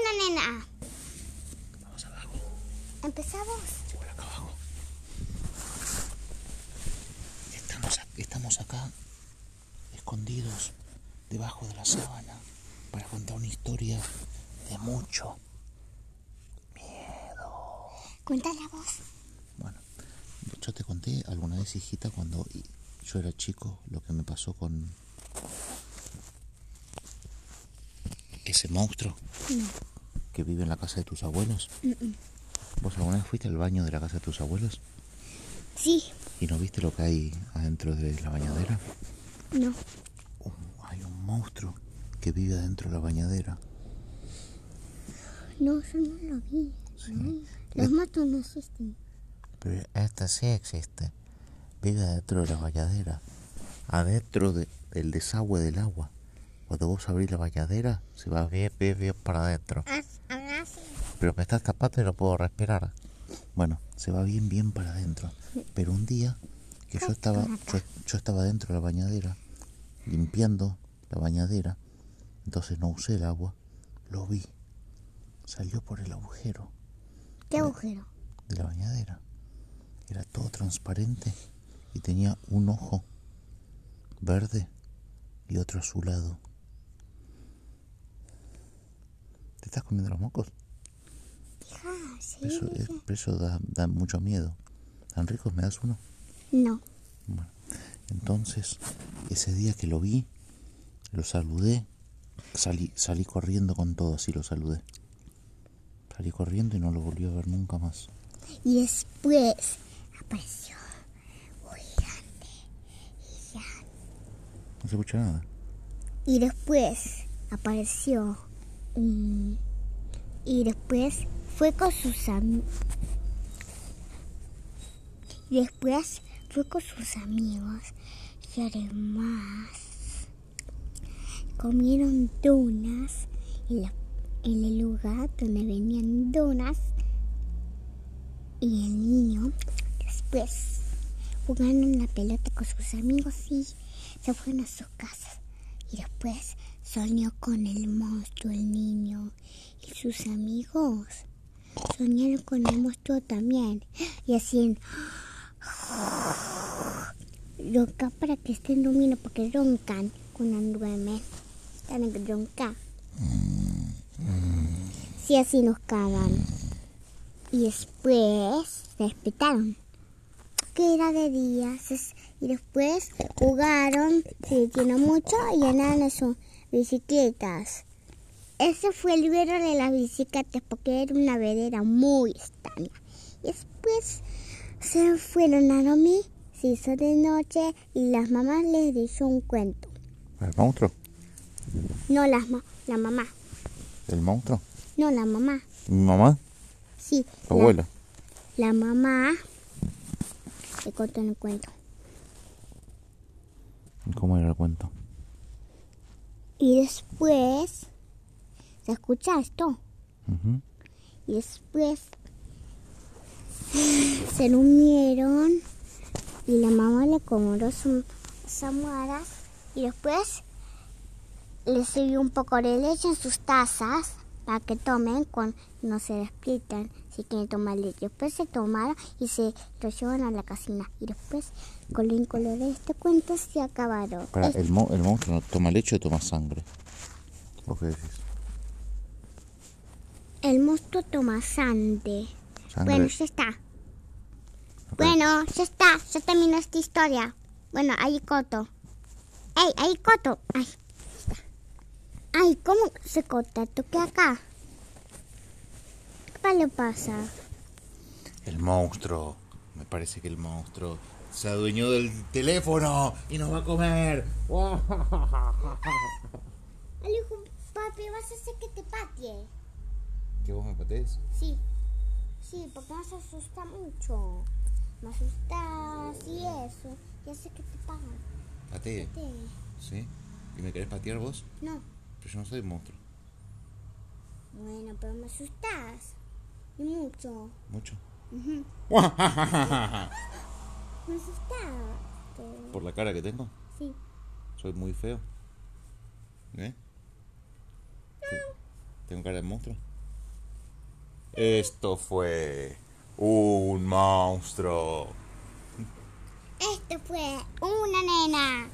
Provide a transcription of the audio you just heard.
una nena. Vamos abajo. Empezamos. Sí, por acá abajo. Estamos, acá, escondidos, debajo de la sábana, para contar una historia de mucho miedo. Cuenta la voz. Bueno, yo te conté alguna vez, hijita, cuando yo era chico, lo que me pasó con ese monstruo que vive en la casa de tus abuelos. ¿Vos alguna vez fuiste al baño de la casa de tus abuelos Sí. y no viste lo que hay adentro de la bañadera? No. Un- hay un monstruo que vive adentro de la bañadera. No, yo no lo vi. No. Los matos no existen. Pero esta sí existe. Vive adentro de la bañadera. Adentro de- del desagüe del agua. Cuando vos abrís la bañadera, se va bien, bien, bien para adentro. Pero me estás tapando y no puedo respirar. Bueno, se va bien, bien para adentro. Pero un día que yo estaba, yo, yo estaba dentro de la bañadera, limpiando la bañadera, entonces no usé el agua, lo vi. Salió por el agujero ¿Qué agujero? de la bañadera. Era todo transparente y tenía un ojo verde y otro azulado. ¿Te estás comiendo los mocos? Ah, sí. Eso, es- eso da, da mucho miedo. ¿Tan ricos? ¿Me das uno? No. Bueno, entonces, ese día que lo vi, lo saludé, salí, salí corriendo con todo, así lo saludé. Salí corriendo y no lo volví a ver nunca más. Y después apareció muy grande. Y ya. No se escucha nada. Y después apareció Y después fue con sus amigos. Después fue con sus amigos. Y además comieron donas en, en el lugar donde venían donas. Y el niño después jugaron la pelota con sus amigos y se fueron a sus casas. Y después soñó con el monstruo, el niño y sus amigos. Soñaron con el monstruo también. Y así ronca para que estén durmiendo porque roncan cuando duermen. Están en ronca. Sí, así nos cagan. Y después despertaron. Que era de día. se- Y después jugaron, se divirtieron mucho y llenaron de sus bicicletas. Ese fue el libro de las bicicletas porque era una vedera muy extraña. Y después se fueron a dormir, se hizo de noche y las mamás les hizo un cuento. ¿El monstruo? No las ma- la mamá, ¿El monstruo? no la mamá. ¿Mi mamá? Sí, ¿Tu la- abuela? La, mamá le contó el cuento. ¿Cómo era el cuento? Y después se escucha esto. Y después se durmieron y la mamá le comió sus almohadas y después le sirvió un poco de leche en sus tazas para que tomen cuando no se despiertan si quieren tomar leche. Después se tomaron y se lo llevan a la cocina. Y después, con el color de este cuento, se acabaron. Es- ¿el, mo- ¿el monstruo no toma leche o toma sangre? ¿Vos qué decís? El monstruo toma sangre. Sangre. Bueno, ya está. Bueno, ya está. Ya terminó esta historia. Bueno, ahí coto. ¡Ey, ahí coto! ¡Ay! Ya. ¡Ay, cómo se corta! Toqué acá. ¿Qué le pasa? El monstruo. Me parece que el monstruo se adueñó del teléfono y nos va a comer. Alejo, papi, vas a hacer que te patee. ¿Que vos me patees? Sí. Sí, porque me asusta mucho. Me asustas y eso. Y hace que te pagan. Patee. ¿Sí? ¿Y me querés patear vos? No. Pero yo no soy monstruo. Bueno, pero me asustas. Y mucho. Mucho. Ujú. Me asustaste. ¿Por la cara que tengo? Sí. Soy muy feo. ¿Eh? ¿Tengo cara de monstruo? Esto fue un monstruo. Esto fue una nena.